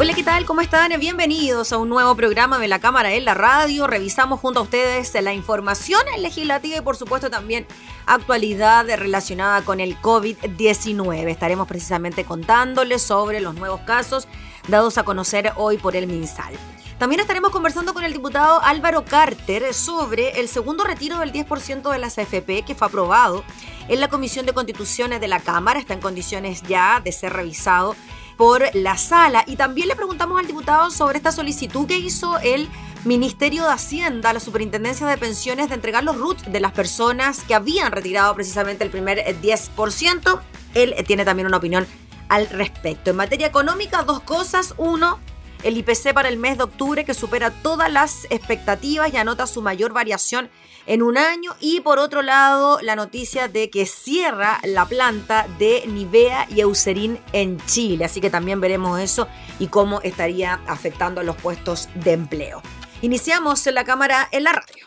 Hola, ¿qué tal? ¿Cómo están? Bienvenidos a un nuevo programa de la Cámara en la Radio. Revisamos junto a ustedes la información legislativa y por supuesto también actualidad relacionada con el COVID-19. Estaremos precisamente contándoles sobre los nuevos casos dados a conocer hoy por el MinSal. También estaremos conversando con el diputado Álvaro Carter sobre el segundo retiro del 10% de las AFP que fue aprobado en la Comisión de Constituciones de la Cámara. Está en condiciones ya de ser revisado por la sala. Y también le preguntamos al diputado sobre esta solicitud que hizo el Ministerio de Hacienda, la Superintendencia de Pensiones, de entregar los RUT de las personas que habían retirado precisamente el primer 10%. Él tiene también una opinión al respecto. En materia económica, dos cosas. Uno, el IPC para el mes de octubre que supera todas las expectativas y anota su mayor variación en un año. Y por otro lado, la noticia de que cierra la planta de Nivea y Eucerin en Chile. Así que también veremos eso y cómo estaría afectando a los puestos de empleo. Iniciamos en la cámara en la radio.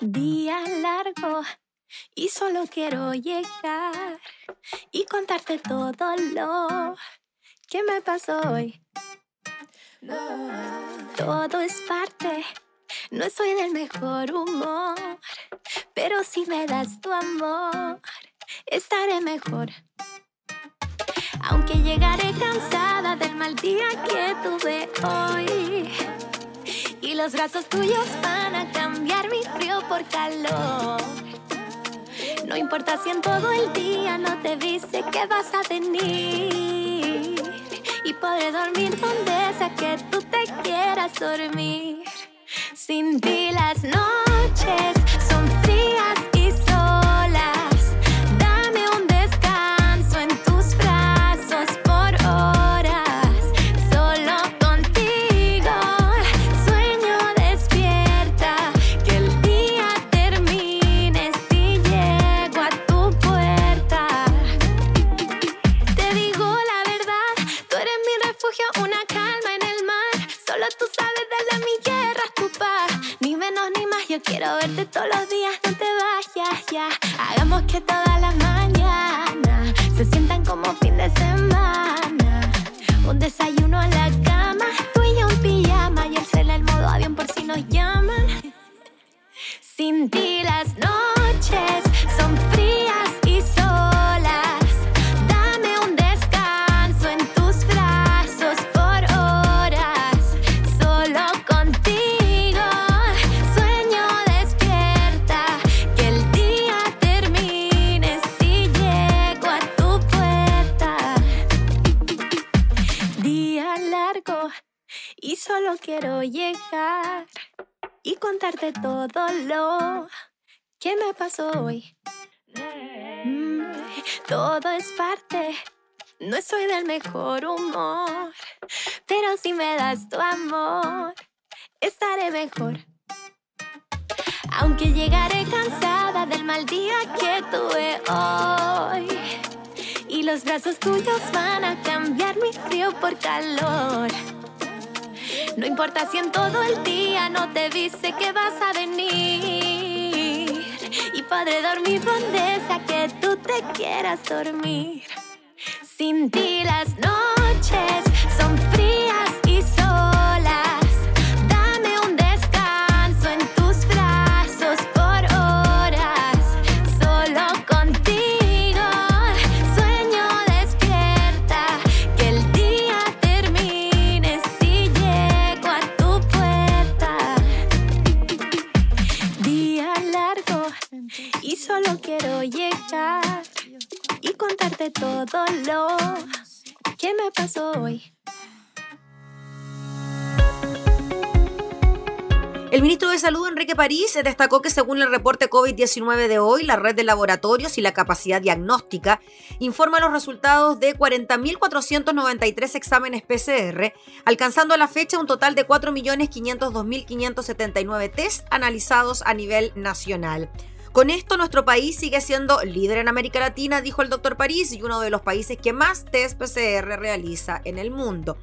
Día largo y solo quiero llegar y contarte todo lo que me pasó hoy. Todo es parte, no soy del mejor humor, pero si me das tu amor, estaré mejor. Aunque llegaré cansada del mal día que tuve hoy. Y los brazos tuyos van a cambiar mi frío por calor. No importa si en todo el día no te dice que vas a venir. Y podré dormir donde sea que tú te quieras dormir. Sin ti las noches Menos ni más, yo quiero verte todos los días, no te vayas ya. Hagamos que todas las mañanas se sientan como fin de semana. Un desayuno en la cama, tú y yo en pijama. Y el cel modo avión por si nos llaman. Sin ti las noches quiero llegar y contarte todo lo que me pasó hoy. Mm, todo es parte, no soy del mejor humor, pero si me das tu amor, estaré mejor. Aunque llegaré cansada del mal día que tuve hoy. Y los brazos tuyos van a cambiar mi frío por calor. No importa si en todo el día no te dice que vas a venir. Y podré dormir donde sea que tú te quieras dormir. Sin ti las noches de París, destacó que según el reporte COVID-19 de hoy, la red de laboratorios y la capacidad diagnóstica informa los resultados de 40.493 exámenes PCR, alcanzando a la fecha un total de 4.502.579 test analizados a nivel nacional. Con esto, nuestro país sigue siendo líder en América Latina, dijo el doctor París, y uno de los países que más test PCR realiza en el mundo.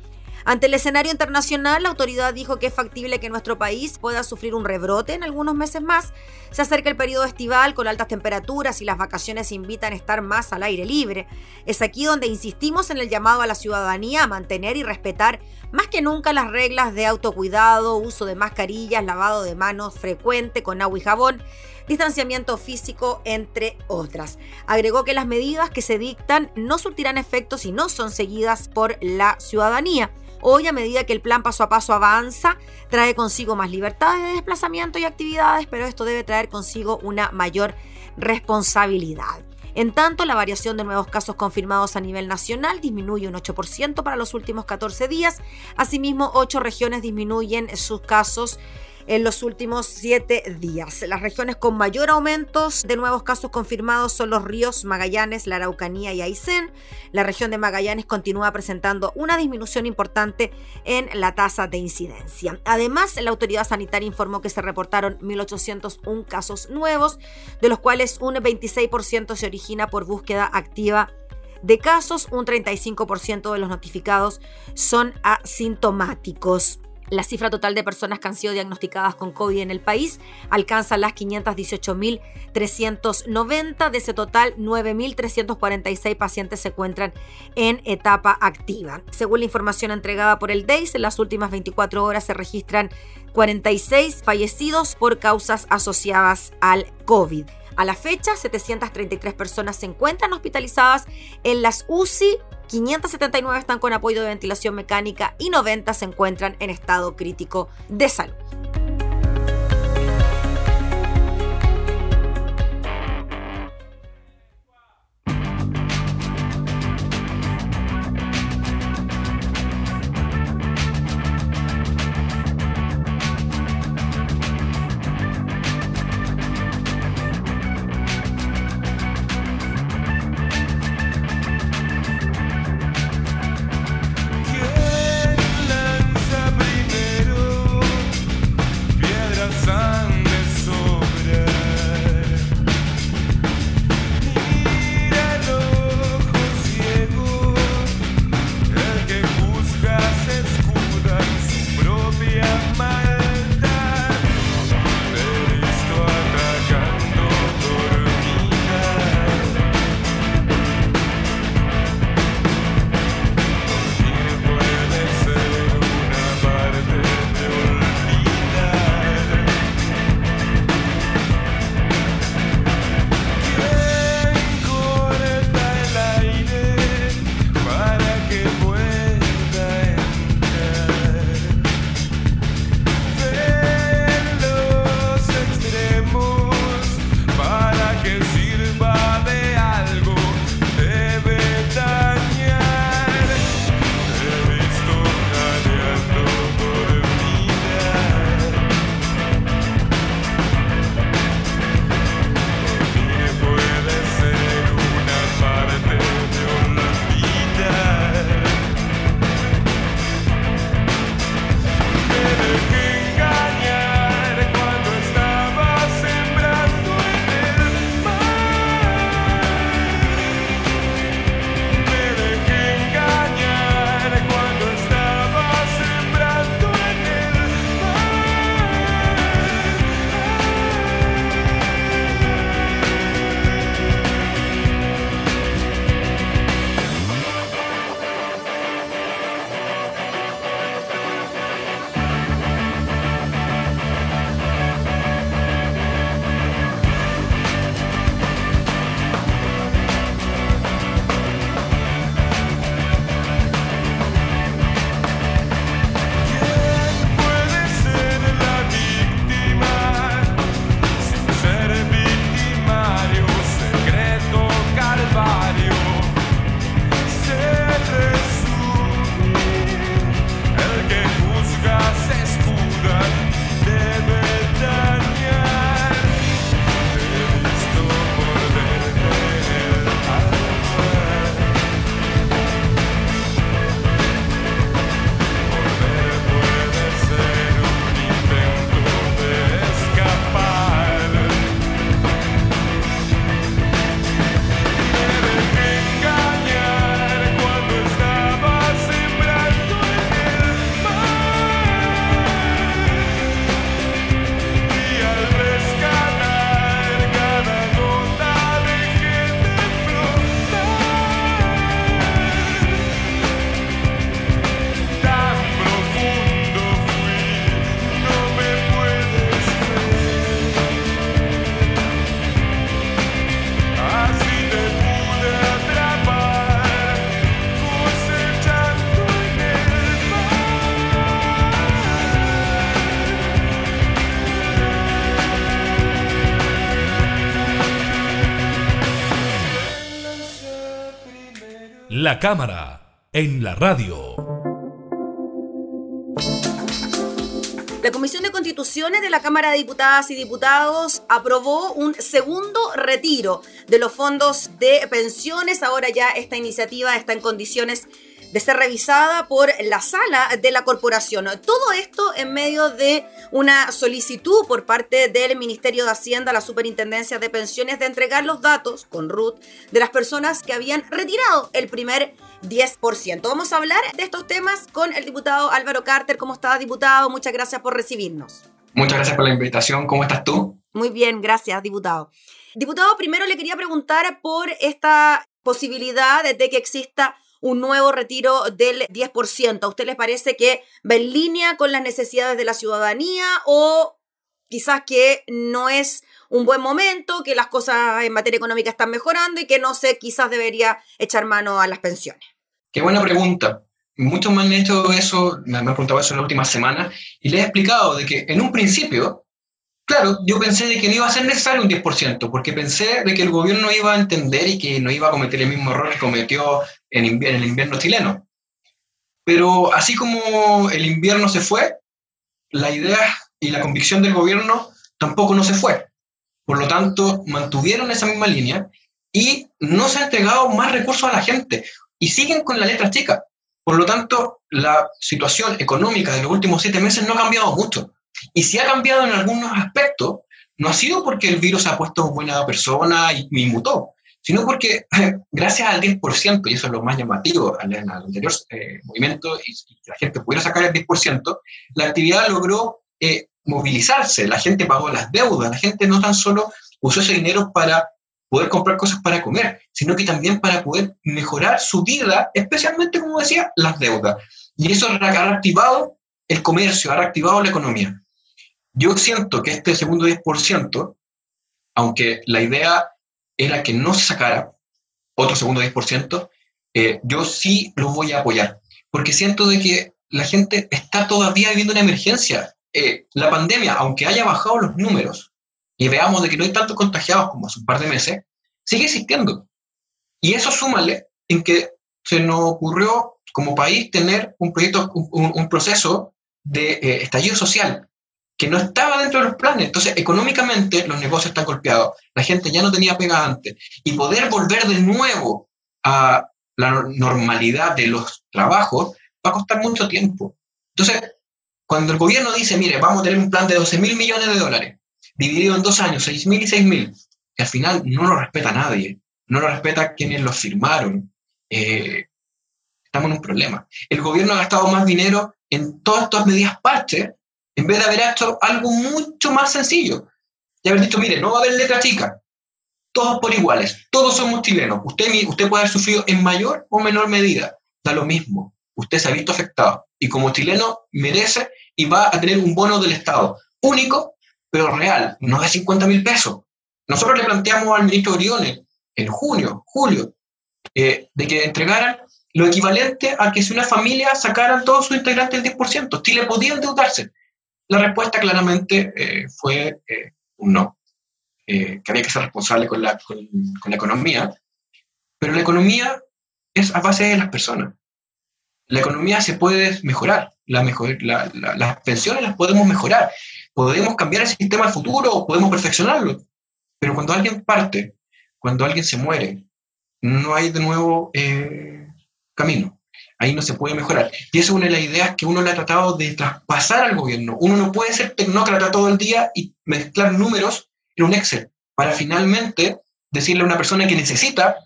Ante el escenario internacional, la autoridad dijo que es factible que nuestro país pueda sufrir un rebrote en algunos meses más. Se acerca el periodo estival con altas temperaturas y las vacaciones invitan a estar más al aire libre. Es aquí donde insistimos en el llamado a la ciudadanía a mantener y respetar más que nunca las reglas de autocuidado, uso de mascarillas, lavado de manos frecuente con agua y jabón distanciamiento físico, entre otras. Agregó que las medidas que se dictan no surtirán efectos y no son seguidas por la ciudadanía. Hoy, a medida que el plan paso a paso avanza, trae consigo más libertades de desplazamiento y actividades, pero esto debe traer consigo una mayor responsabilidad. En tanto, la variación de nuevos casos confirmados a nivel nacional disminuye un 8% para los últimos 14 días. Asimismo, ocho regiones disminuyen sus casos en los últimos siete días. Las regiones con mayor aumento de nuevos casos confirmados son los ríos Magallanes, la Araucanía y Aysén. La región de Magallanes continúa presentando una disminución importante en la tasa de incidencia. Además, la autoridad sanitaria informó que se reportaron 1.801 casos nuevos, de los cuales un 26% se origina por búsqueda activa de casos, un 35% de los notificados son asintomáticos. La cifra total de personas que han sido diagnosticadas con COVID en el país alcanza las 518.390. De ese total, 9.346 pacientes se encuentran en etapa activa. Según la información entregada por el DEIS, en las últimas 24 horas se registran 46 fallecidos por causas asociadas al COVID. A la fecha, 733 personas se encuentran hospitalizadas en las UCI 579 están con apoyo de ventilación mecánica y 90 se encuentran en estado crítico de salud. La cámara, en la radio. La Comisión de Constituciones de la Cámara de Diputadas y Diputados aprobó un segundo retiro de los fondos de pensiones. Ahora ya esta iniciativa está en condiciones de ser revisada por la sala de la corporación. Todo esto en medio de una solicitud por parte del Ministerio de Hacienda la Superintendencia de Pensiones de entregar los datos con RUT de las personas que habían retirado el primer 10%. Vamos a hablar de estos temas con el diputado Álvaro Carter. ¿Cómo está, diputado? Muchas gracias por recibirnos. Muchas gracias por la invitación. ¿Cómo estás tú? Muy bien, gracias, diputado. Diputado, primero le quería preguntar por esta posibilidad de que exista un nuevo retiro del 10%. ¿A usted les parece que va en línea con las necesidades de la ciudadanía o quizás que no es un buen momento, que las cosas en materia económica están mejorando y que no sé, quizás debería echar mano a las pensiones? Qué buena pregunta. Muchos me han hecho eso, me han preguntado eso en la última semana y les he explicado de que en un principio Claro, yo pensé de que no iba a ser necesario un 10%, porque pensé de que el gobierno iba a entender y que no iba a cometer el mismo error que cometió en, el invierno chileno. Pero así como el invierno se fue, la idea y la convicción del gobierno tampoco no se fue. Por lo tanto, mantuvieron esa misma línea y no se ha entregado más recursos a la gente y siguen con la letra chica. Por lo tanto, la situación económica de los últimos siete meses no ha cambiado mucho. Y si ha cambiado en algunos aspectos, no ha sido porque el virus ha puesto buena persona y, y mutó, sino porque gracias al 10%, y eso es lo más llamativo al, anterior eh, movimiento, y, la gente pudiera sacar el 10%, la actividad logró eh, movilizarse, la gente pagó las deudas, la gente no tan solo usó ese dinero para poder comprar cosas para comer, sino que también para poder mejorar su vida, especialmente, como decía, las deudas. Y eso ha reactivado el comercio, ha reactivado la economía. Yo siento que este segundo 10%, aunque la idea era que no se sacara otro segundo 10%, eh, yo sí lo voy a apoyar, porque siento de que la gente está todavía viviendo una emergencia. Eh, la pandemia, aunque haya bajado los números y veamos de que no hay tantos contagiados como hace un par de meses, sigue existiendo. Y eso súmale en que se nos ocurrió como país tener un proyecto, un, proceso de eh, estallido social que no estaba dentro de los planes. Entonces, económicamente los negocios están golpeados, la gente ya no tenía pega antes, y poder volver de nuevo a la normalidad de los trabajos va a costar mucho tiempo. Entonces, cuando el gobierno dice, mire, vamos a tener un plan de 12 mil millones de dólares, dividido en dos años, 6 mil y 6 mil, que al final no lo respeta nadie, no lo respeta quienes lo firmaron, eh, estamos en un problema. El gobierno ha gastado más dinero en todas estas medidas parches en vez de haber hecho algo mucho más sencillo. Y haber dicho, mire, no va a haber letra chica, todos por iguales, todos somos chilenos. Usted, usted puede haber sufrido en mayor o menor medida, da lo mismo. Usted se ha visto afectado y como chileno merece y va a tener un bono del Estado único, pero real, no de 50 mil pesos. Nosotros le planteamos al ministro Oriones en junio, julio, eh, de que entregaran lo equivalente a que si una familia sacaran todos sus integrantes el 10%, Chile podía endeudarse. La respuesta claramente eh, fue eh, un no, eh, que había que ser responsable con la, con, la economía, pero la economía es a base de las personas. La economía se puede mejorar, la mejor, las pensiones las podemos mejorar, podemos cambiar el sistema al futuro, podemos perfeccionarlo, pero cuando alguien parte, cuando alguien se muere, no hay de nuevo camino ahí no se puede mejorar. Y esa es una de las ideas que uno le ha tratado de traspasar al gobierno. Uno no puede ser tecnócrata todo el día y mezclar números en un Excel para finalmente decirle a una persona que necesita,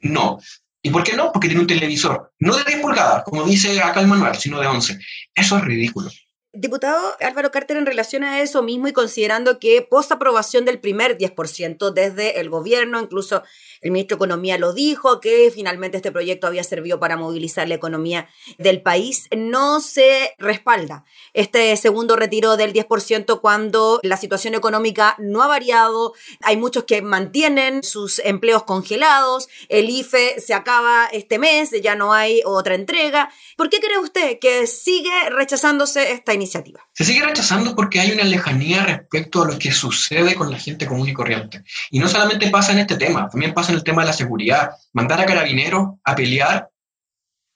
no. ¿Y por qué no? Porque tiene un televisor, no de 10 pulgadas, como dice acá el manual, sino de 11. Eso es ridículo. Diputado Álvaro Carter, en relación a eso mismo y considerando que post aprobación del primer 10% desde el gobierno, incluso el ministro de Economía lo dijo, que finalmente este proyecto había servido para movilizar la economía del país. No se respalda este segundo retiro del 10% cuando la situación económica no ha variado. Hay muchos que mantienen sus empleos congelados. El IFE se acaba este mes, ya no hay otra entrega. ¿Por qué cree usted que sigue rechazándose esta iniciativa? Se sigue rechazando porque hay una lejanía respecto a lo que sucede con la gente común y corriente. Y no solamente pasa en este tema, también pasa en el tema de la seguridad. Mandar a carabineros a pelear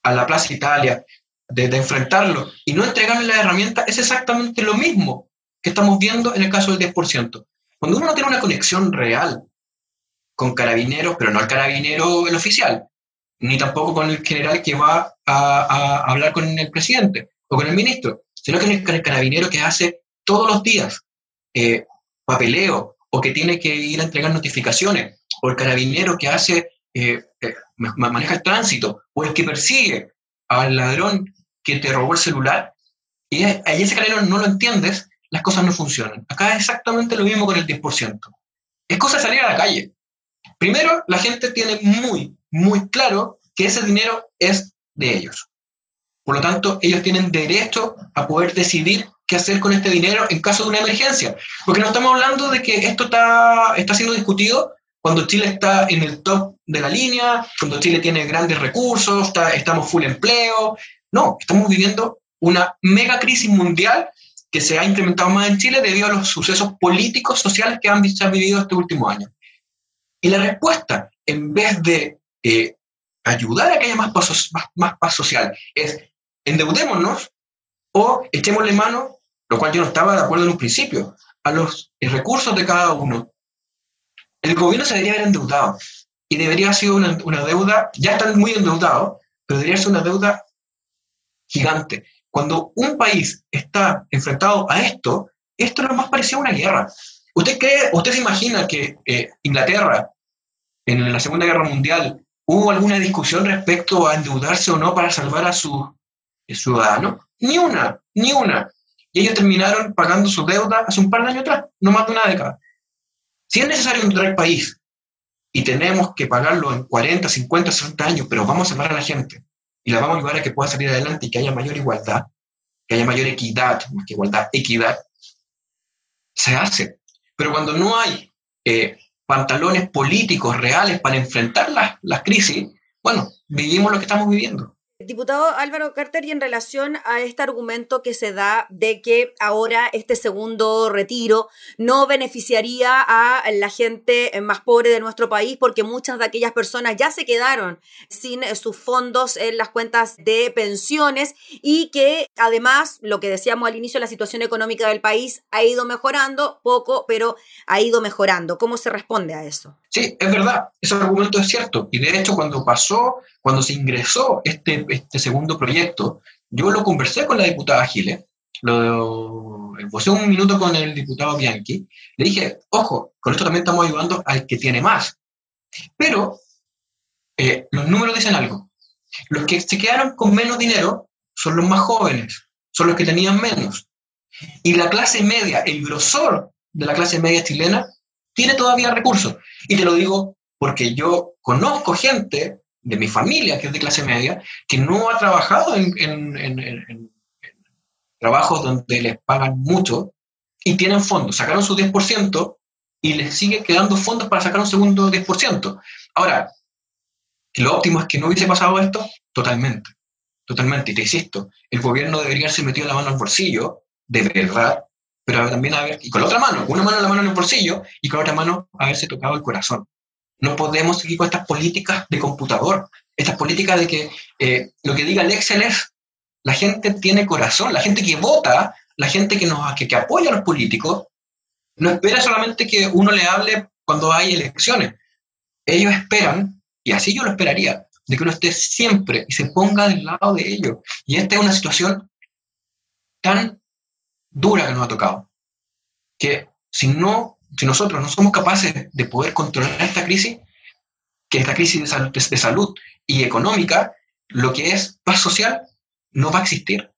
a la Plaza Italia, de, enfrentarlo y no entregarle la herramienta es exactamente lo mismo que estamos viendo en el caso del 10%. Cuando uno no tiene una conexión real con carabineros, pero no el carabinero el oficial, ni tampoco con el general que va a, hablar con el presidente o con el ministro, sino que con el carabinero que hace todos los días eh, papeleo o que tiene que ir a entregar notificaciones, o el carabinero que hace, eh, eh, maneja el tránsito, o el que persigue al ladrón que te robó el celular, y ahí ese carabinero no lo entiendes, las cosas no funcionan. Acá es exactamente lo mismo con el 10%. Es cosa de salir a la calle. Primero, la gente tiene muy, muy claro que ese dinero es de ellos. Por lo tanto, ellos tienen derecho a poder decidir qué hacer con este dinero en caso de una emergencia. Porque no estamos hablando de que esto está, está siendo discutido cuando Chile está en el top de la línea, cuando Chile tiene grandes recursos, está, estamos full empleo. No, estamos viviendo una mega crisis mundial que se ha incrementado más en Chile debido a los sucesos políticos, sociales que han vivido este último año. Y la respuesta, en vez de eh, ayudar a que haya más paz, más, paz social, es endeudémonos o echémosle mano, lo cual yo no estaba de acuerdo en un principio, a los recursos de cada uno. El gobierno se debería haber endeudado y debería haber sido una, una deuda, ya están muy endeudados, pero debería ser una deuda gigante. Cuando un país está enfrentado a esto, esto es lo más parecido a una guerra. ¿Usted cree, usted se imagina que eh, Inglaterra en la Segunda Guerra Mundial hubo alguna discusión respecto a endeudarse o no para salvar a sus ciudadanos? Ni una, ni una. Y ellos terminaron pagando su deuda hace un par de años atrás, no más de una década. Si es necesario endeudar el país y tenemos que pagarlo en 40, 50, 60 años, pero vamos a salvar a la gente y la vamos a ayudar a que pueda salir adelante y que haya mayor igualdad, que haya mayor equidad, más que igualdad, equidad, se hace. Pero cuando no hay eh, pantalones políticos reales para enfrentar las, las crisis, bueno, vivimos lo que estamos viviendo. Diputado Álvaro Carter, y en relación a este argumento que se da de que ahora este segundo retiro no beneficiaría a la gente más pobre de nuestro país porque muchas de aquellas personas ya se quedaron sin sus fondos en las cuentas de pensiones y que además, lo que decíamos al inicio, la situación económica del país ha ido mejorando poco, pero ha ido mejorando. ¿Cómo se responde a eso? Sí, es verdad, ese argumento es cierto. Y de hecho, cuando pasó, cuando se ingresó este, este segundo proyecto, yo lo conversé con la diputada Giles, lo posé un minuto con el diputado Bianchi, le dije, ojo, con esto también estamos ayudando al que tiene más. Pero eh, los números dicen algo. Los que se quedaron con menos dinero son los más jóvenes, son los que tenían menos. Y la clase media, el grosor de la clase media chilena, tiene todavía recursos. Y te lo digo porque yo conozco gente de mi familia que es de clase media que no ha trabajado en, en, trabajos donde les pagan mucho y tienen fondos. Sacaron su 10% y les sigue quedando fondos para sacar un segundo 10%. Ahora, lo óptimo es que no hubiese pasado esto totalmente. Totalmente. Y te insisto, el gobierno debería haberse metido la mano al bolsillo, de verdad, pero también haber, y con la otra mano, una mano la mano en el bolsillo y con la otra mano haberse tocado el corazón. No podemos seguir con estas políticas de computador, estas políticas de que eh, lo que diga el Excel es, la gente tiene corazón, la gente que vota, la gente que, nos, que, que apoya a los políticos, no espera solamente que uno le hable cuando hay elecciones. Ellos esperan, y así yo lo esperaría, de que uno esté siempre y se ponga del lado de ellos. Y esta es una situación tan dura que nos ha tocado. Que si, no, si nosotros no somos capaces de poder controlar esta crisis, que esta crisis de salud, de salud y económica, lo que es paz social no va a existir,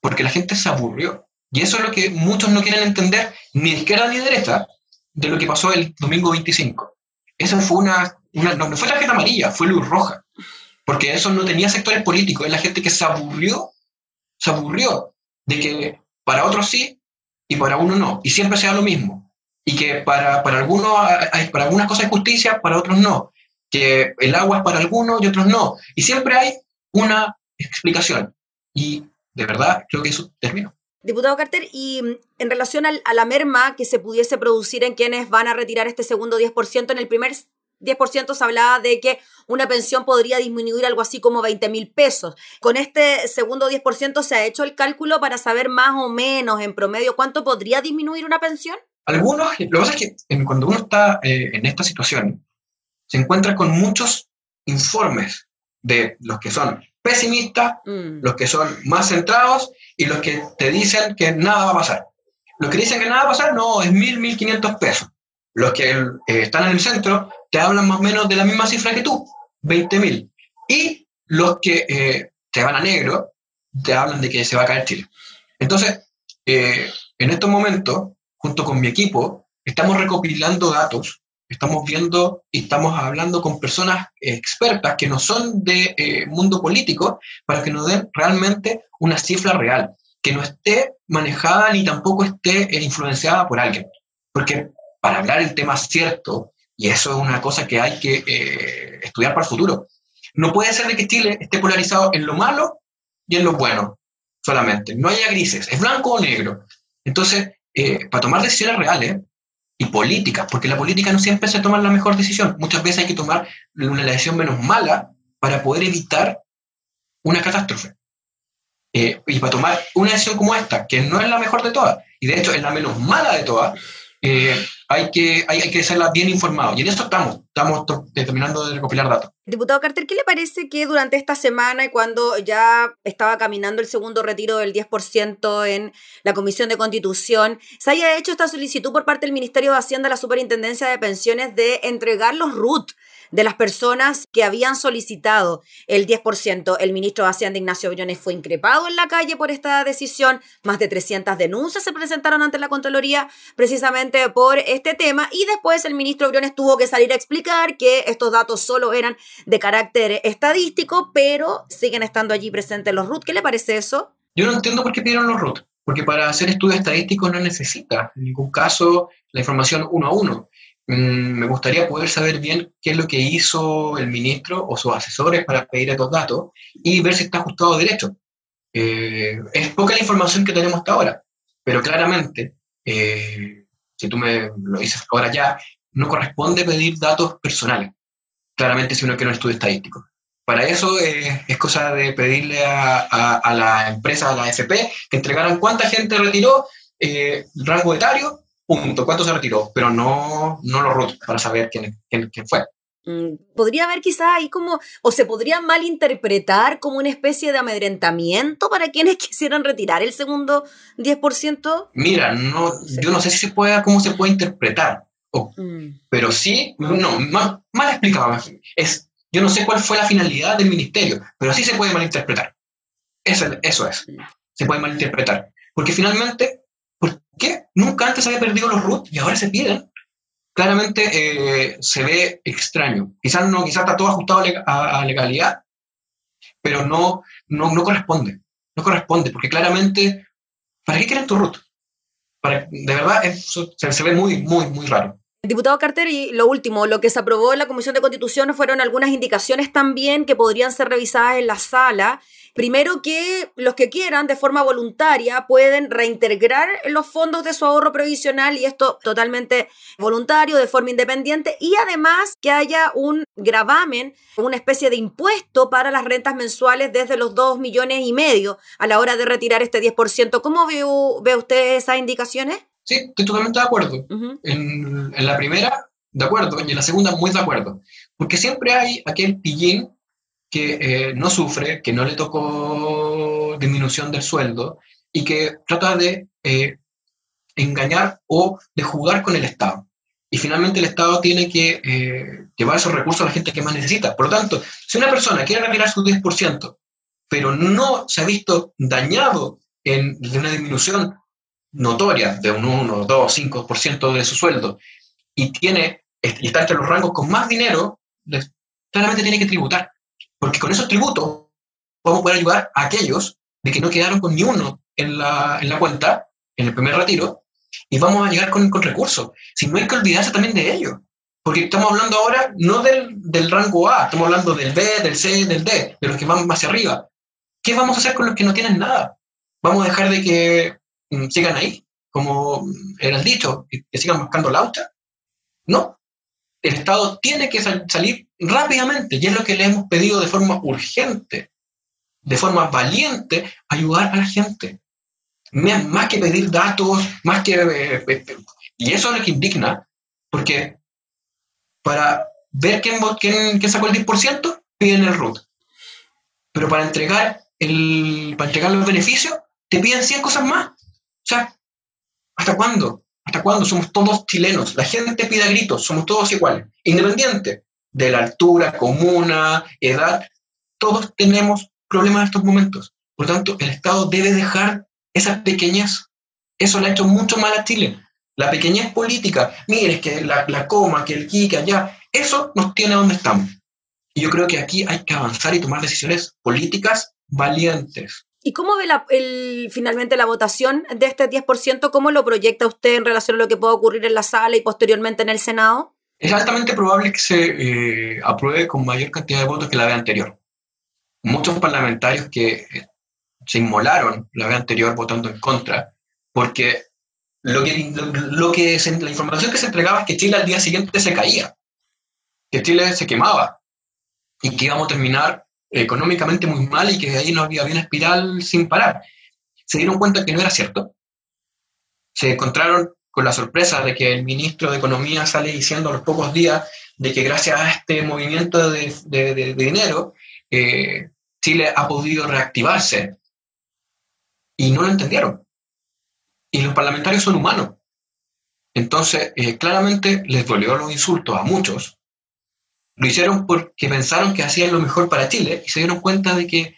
porque la gente se aburrió. Y eso es lo que muchos no quieren entender, ni izquierda ni de derecha, de lo que pasó el domingo 25. Eso fue una, una no, fue tarjeta amarilla, fue luz roja, porque eso no tenía sectores políticos, es la gente que se aburrió, se aburrió de que para otros sí y para uno no. Y siempre sea lo mismo. Y que para, para, algunos, para algunas cosas hay justicia, para otros no. Que el agua es para algunos y otros no. Y siempre hay una explicación. Y de verdad creo que eso terminó. Diputado Carter, y mm, en relación a la merma que se pudiese producir en quienes van a retirar este segundo 10%, en el primer 10% se hablaba de que una pensión podría disminuir algo así como 20 mil pesos. Con este segundo 10% se ha hecho el cálculo para saber más o menos en promedio cuánto podría disminuir una pensión. Algunos, lo que pasa es que cuando uno está eh, en esta situación, se encuentra con muchos informes de los que son pesimistas, mm. los que son más centrados y los que te dicen que nada va a pasar. Los que dicen que nada va a pasar, no, es mil, mil quinientos pesos. Los que eh, están en el centro te hablan más o menos de la misma cifra que tú, 20 mil. Y los que eh, te van a negro te hablan de que se va a caer Chile. Entonces, eh, en estos momentos, junto con mi equipo, estamos recopilando datos estamos viendo y estamos hablando con personas expertas que no son de eh, mundo político para que nos den realmente una cifra real, que no esté manejada ni tampoco esté influenciada por alguien. Porque para hablar el tema cierto, y eso es una cosa que hay que eh, estudiar para el futuro, no puede ser de que Chile esté polarizado en lo malo y en lo bueno solamente. No haya grises, es blanco o negro. Entonces, para tomar decisiones reales, y política, porque la política no siempre se toma la mejor decisión. Muchas veces hay que tomar una decisión menos mala para poder evitar una catástrofe. Eh, y para tomar una decisión como esta, que no es la mejor de todas, y de hecho es la menos mala de todas, eh, hay, que, hay, que serla bien informado. Y en eso estamos, estamos terminando de recopilar datos. Diputado Carter, ¿qué le parece que durante esta semana y cuando ya estaba caminando el segundo retiro del 10% en la Comisión de Constitución, se haya hecho esta solicitud por parte del Ministerio de Hacienda a la Superintendencia de Pensiones de entregar los RUT de las personas que habían solicitado el 10%. El ministro de Hacienda, Ignacio Briones, fue increpado en la calle por esta decisión. Más de 300 denuncias se presentaron ante la Contraloría precisamente por este tema. Y después el ministro Briones tuvo que salir a explicar que estos datos solo eran de carácter estadístico, pero siguen estando allí presentes los RUT. ¿Qué le parece eso? Yo no entiendo por qué pidieron los RUT, porque para hacer estudios estadísticos no necesita en ningún caso la información uno a uno. Mm, me gustaría poder saber bien qué es lo que hizo el ministro o sus asesores para pedir estos datos y ver si está ajustado derecho. Eh, es poca la información que tenemos hasta ahora, pero claramente, eh, si tú me lo dices ahora ya, no corresponde pedir datos personales, claramente si uno quiere un estudio estadístico. Para eso eh, es cosa de pedirle a, la empresa, a la FP, que entregaran cuánta gente retiró, rango etario punto, cuánto se retiró, pero no, no lo roto para saber quién, quién, fue. Mm, podría haber quizás ahí como, o se podría malinterpretar como una especie de amedrentamiento para quienes quisieran retirar el segundo 10%. Mira, no, yo no sé si se puede, cómo se puede interpretar, mm. pero sí, no, mal, mal explicado. Es, yo no sé cuál fue la finalidad del ministerio, pero sí se puede malinterpretar. Eso, eso es, mm. se puede malinterpretar. Porque finalmente ¿Qué? Nunca antes había perdido los root y ahora se piden. Claramente eh, se ve extraño. Quizás no, quizás está todo ajustado a, legalidad, pero no, no, no, corresponde. No corresponde, porque claramente, ¿para qué quieren tu root? De verdad, se, se ve muy, muy, muy raro. Diputado Carter, y lo último, lo que se aprobó en la Comisión de Constitución fueron algunas indicaciones también que podrían ser revisadas en la sala Primero que los que quieran de forma voluntaria pueden reintegrar los fondos de su ahorro previsional y esto totalmente voluntario, de forma independiente, y además que haya un gravamen, una especie de impuesto para las rentas mensuales desde los 2 millones y medio a la hora de retirar este 10%. ¿Cómo ve usted esas indicaciones? Sí, estoy totalmente de acuerdo. en, en, la primera, de acuerdo, y en la segunda, muy de acuerdo. Porque siempre hay aquel pillín que eh, no sufre, que no le tocó disminución del sueldo y que trata de eh, engañar o de jugar con el Estado. Y finalmente el Estado tiene que eh, llevar esos recursos a la gente que más necesita. Por lo tanto, si una persona quiere retirar su 10%, pero no se ha visto dañado en, de una disminución notoria de un 1, 2, 5% de su sueldo y, tiene, y está entre los rangos con más dinero, claramente tiene que tributar. Porque con esos tributos vamos a poder ayudar a aquellos de que no quedaron con ni uno en la, en la cuenta, en el primer retiro, y vamos a llegar con, con, recursos. Si no hay que olvidarse también de ellos. Porque estamos hablando ahora no del, del, rango A, estamos hablando del B, del C, del D, de los que van hacia arriba. ¿Qué vamos a hacer con los que no tienen nada? Vamos a dejar de que sigan ahí, como era dicho, que, sigan buscando laucha. No, el Estado tiene que salir rápidamente y es lo que le hemos pedido de forma urgente, de forma valiente, ayudar a la gente. Más que pedir datos, más que... Eh, eh, y eso es lo que indigna, porque para ver quién, quién, sacó el 10%, piden el RUT. Pero para entregar, el, para entregar los beneficios, te piden 100 cosas más. O sea, ¿hasta cuándo? ¿Hasta cuándo? Somos todos chilenos. La gente pide gritos, somos todos iguales. Independiente de la altura, comuna, edad, todos tenemos problemas en estos momentos. Por tanto, el Estado debe dejar esas pequeñas. Eso le ha hecho mucho mal a Chile. La pequeñez política, mire, que la, la coma, que el Kika, allá, eso nos tiene donde estamos. Y yo creo que aquí hay que avanzar y tomar decisiones políticas valientes. ¿Y cómo ve el, finalmente la votación de este 10%? ¿Cómo lo proyecta usted en relación a lo que pueda ocurrir en la sala y posteriormente en el Senado? Es altamente probable que se eh, apruebe con mayor cantidad de votos que la vez anterior. Muchos parlamentarios que eh, se inmolaron la vez anterior votando en contra, porque lo que, lo, que la información que se entregaba es que Chile al día siguiente se caía, que Chile se quemaba, y que íbamos a terminar económicamente muy mal y que de ahí no había una espiral sin parar. Se dieron cuenta que no era cierto. Se encontraron con la sorpresa de que el ministro de Economía sale diciendo a los pocos días de que gracias a este movimiento de, de, dinero, eh, Chile ha podido reactivarse. Y no lo entendieron. Y los parlamentarios son humanos. Entonces, eh, claramente les dolió los insultos a muchos, lo hicieron porque pensaron que hacían lo mejor para Chile y se dieron cuenta de que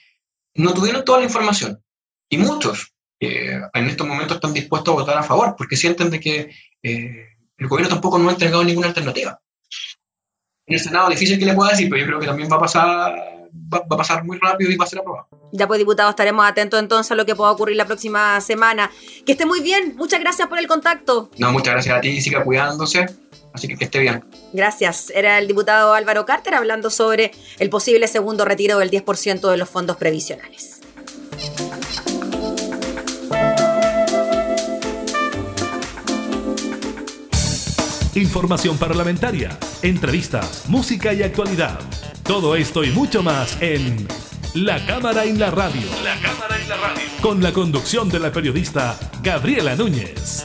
no tuvieron toda la información. Y muchos eh, en estos momentos están dispuestos a votar a favor porque sienten de que eh, el gobierno tampoco no ha entregado ninguna alternativa. En el Senado difícil que le pueda decir, pero yo creo que también va a pasar, va, a pasar muy rápido y va a ser aprobado. Ya pues, diputado, estaremos atentos entonces a lo que pueda ocurrir la próxima semana. Que esté muy bien, muchas gracias por el contacto. No, muchas gracias a ti, siga cuidándose Así que que esté bien. Gracias. Era el diputado Álvaro Carter hablando sobre el posible segundo retiro del 10% de los fondos previsionales. Información parlamentaria, entrevistas, música y actualidad. Todo esto y mucho más en La Cámara en la Radio. La Cámara en la Radio. Con la conducción de la periodista Gabriela Núñez.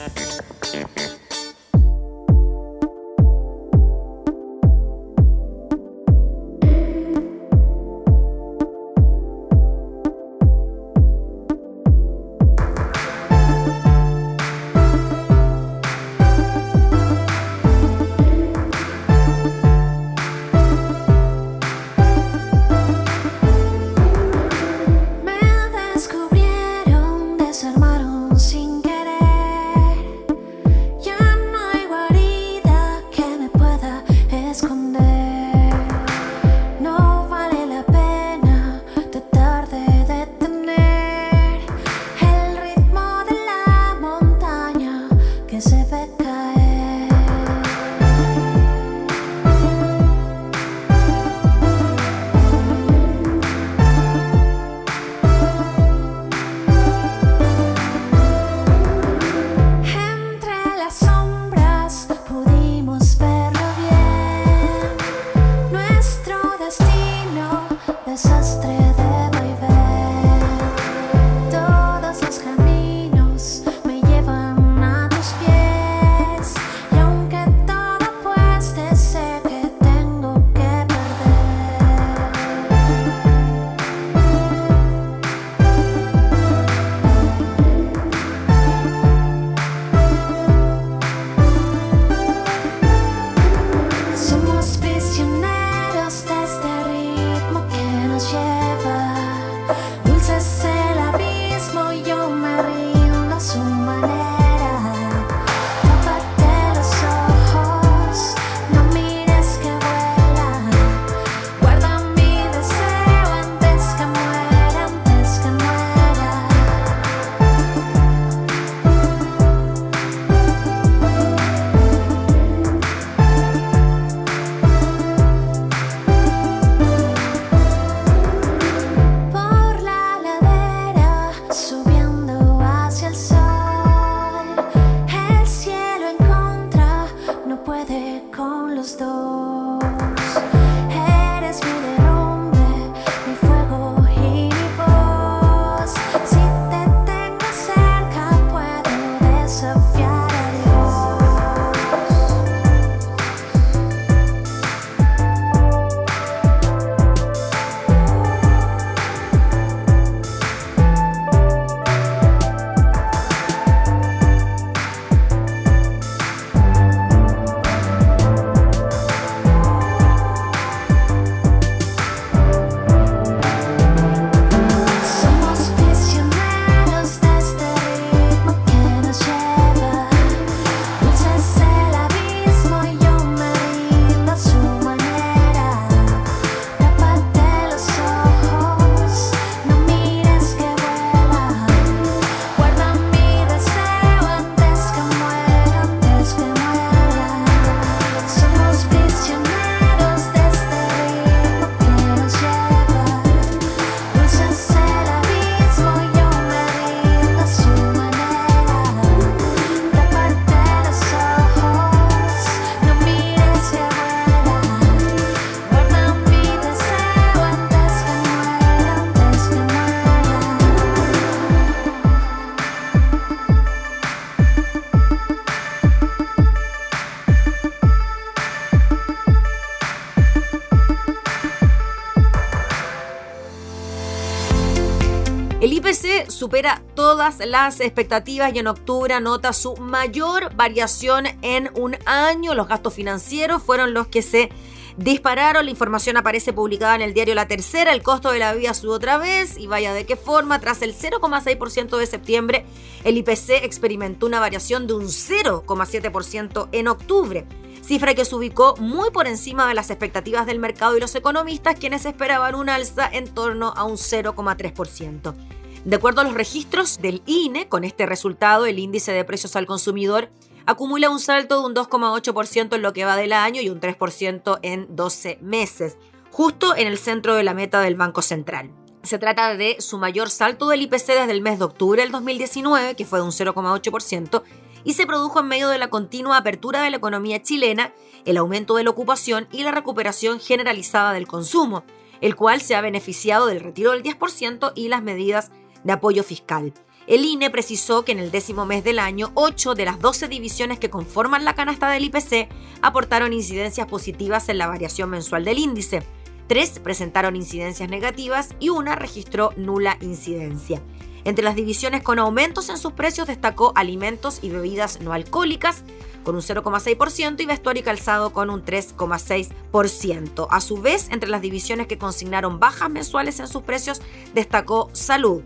Supera todas las expectativas y en octubre anota su mayor variación en un año. Los gastos financieros fueron los que se dispararon. La información aparece publicada en el diario La Tercera. El costo de la vida sube otra vez y vaya de qué forma. Tras el 0,6% de septiembre, el IPC experimentó una variación de un 0,7% en octubre cifra que se ubicó muy por encima de las expectativas del mercado y los economistas, quienes esperaban un alza en torno a un 0,3%. De acuerdo a los registros del INE, con este resultado, el índice de precios al consumidor acumula un salto de un 2,8% en lo que va del año y un 3% en 12 meses, justo en el centro de la meta del Banco Central. Se trata de su mayor salto del IPC desde el mes de octubre del 2019, que fue de un 0,8%, y se produjo en medio de la continua apertura de la economía chilena, el aumento de la ocupación y la recuperación generalizada del consumo, el cual se ha beneficiado del retiro del 10% y las medidas de apoyo fiscal. El INE precisó que en el décimo mes del año, 8 de las 12 divisiones que conforman la canasta del IPC aportaron incidencias positivas en la variación mensual del índice. Tres presentaron incidencias negativas y una registró nula incidencia. Entre las divisiones con aumentos en sus precios destacó alimentos y bebidas no alcohólicas con un 0,6% y vestuario y calzado con un 3,6%. A su vez, entre las divisiones que consignaron bajas mensuales en sus precios destacó salud.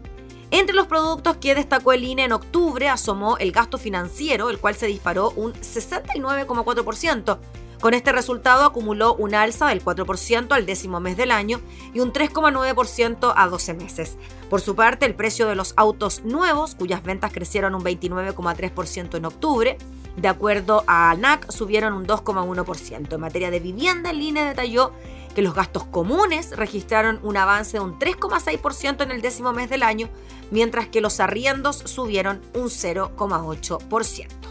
Entre los productos que destacó el INE en octubre asomó el gasto financiero, el cual se disparó un 69,4%, con este resultado acumuló un alza del 4% al décimo mes del año y un 3,9% a 12 meses. Por su parte, el precio de los autos nuevos, cuyas ventas crecieron un 29,3% en octubre, de acuerdo a ANAC, subieron un 2,1%. En materia de vivienda, INE detalló que los gastos comunes registraron un avance de un 3,6% en el décimo mes del año, mientras que los arriendos subieron un 0,8%.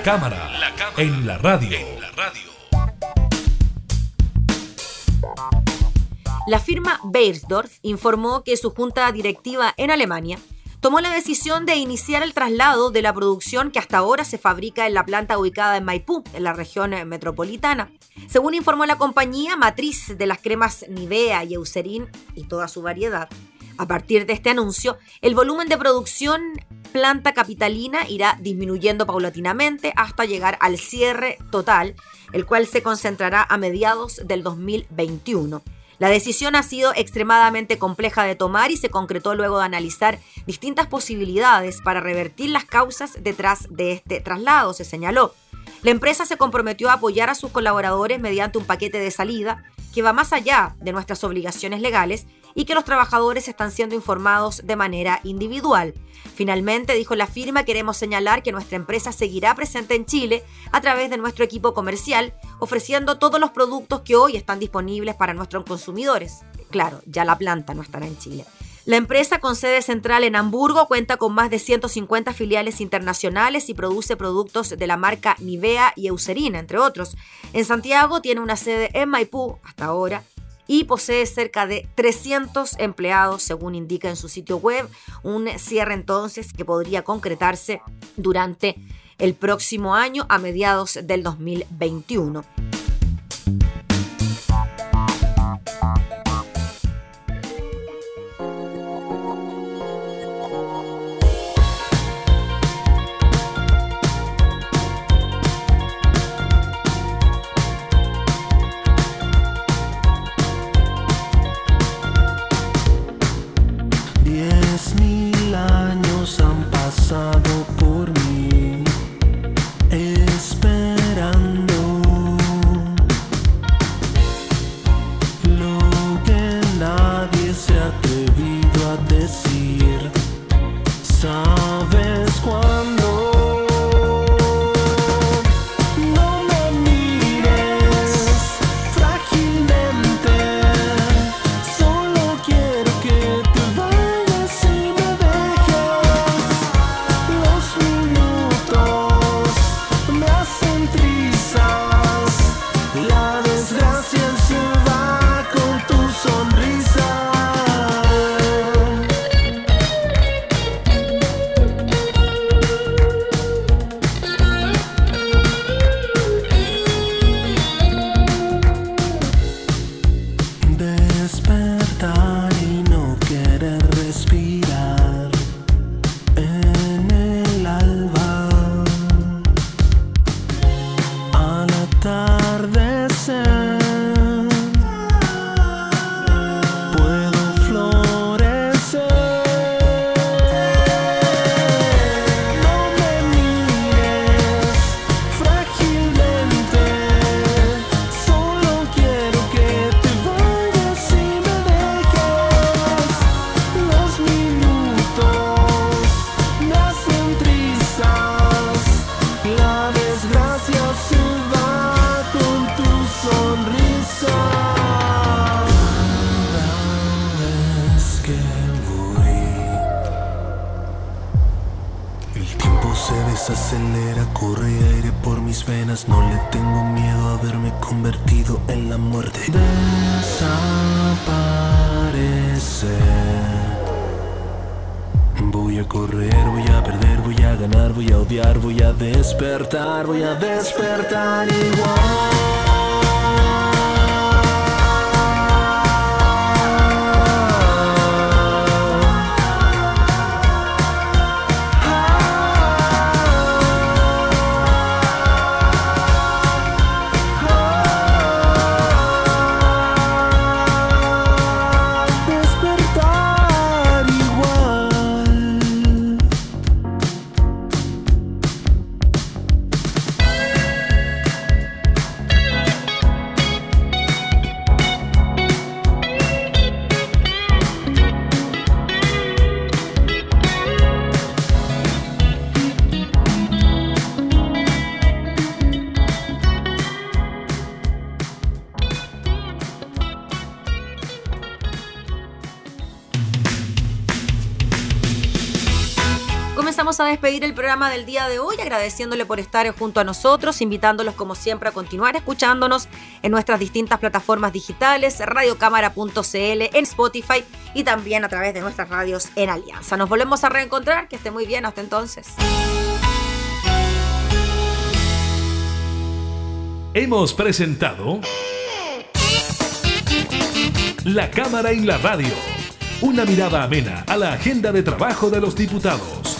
La cámara, en la radio. La firma Beiersdorf informó que su junta directiva en Alemania tomó la decisión de iniciar el traslado de la producción que hasta ahora se fabrica en la planta ubicada en Maipú, en la región metropolitana. Según informó la compañía matriz de las cremas Nivea y Eucerin y toda su variedad, a partir de este anuncio, el volumen de producción planta capitalina irá disminuyendo paulatinamente hasta llegar al cierre total, el cual se concentrará a mediados del 2021. La decisión ha sido extremadamente compleja de tomar y se concretó luego de analizar distintas posibilidades para revertir las causas detrás de este traslado, se señaló. La empresa se comprometió a apoyar a sus colaboradores mediante un paquete de salida que va más allá de nuestras obligaciones legales y que los trabajadores están siendo informados de manera individual. Finalmente, dijo la firma, queremos señalar que nuestra empresa seguirá presente en Chile a través de nuestro equipo comercial, ofreciendo todos los productos que hoy están disponibles para nuestros consumidores. Claro, ya la planta no estará en Chile. La empresa con sede central en Hamburgo cuenta con más de 150 filiales internacionales y produce productos de la marca Nivea y Eucerina, entre otros. En Santiago tiene una sede en Maipú, hasta ahora, y posee cerca de 300 empleados, según indica en su sitio web. Un cierre entonces que podría concretarse durante el próximo año a mediados del 2021. A despedir el programa del día de hoy, agradeciéndole por estar junto a nosotros, invitándolos como siempre a continuar escuchándonos en nuestras distintas plataformas digitales, radiocámara.cl, en Spotify y también a través de nuestras radios en Alianza. Nos volvemos a reencontrar, que esté muy bien hasta entonces. Hemos presentado La Cámara y la Radio. Una mirada amena a la agenda de trabajo de los diputados.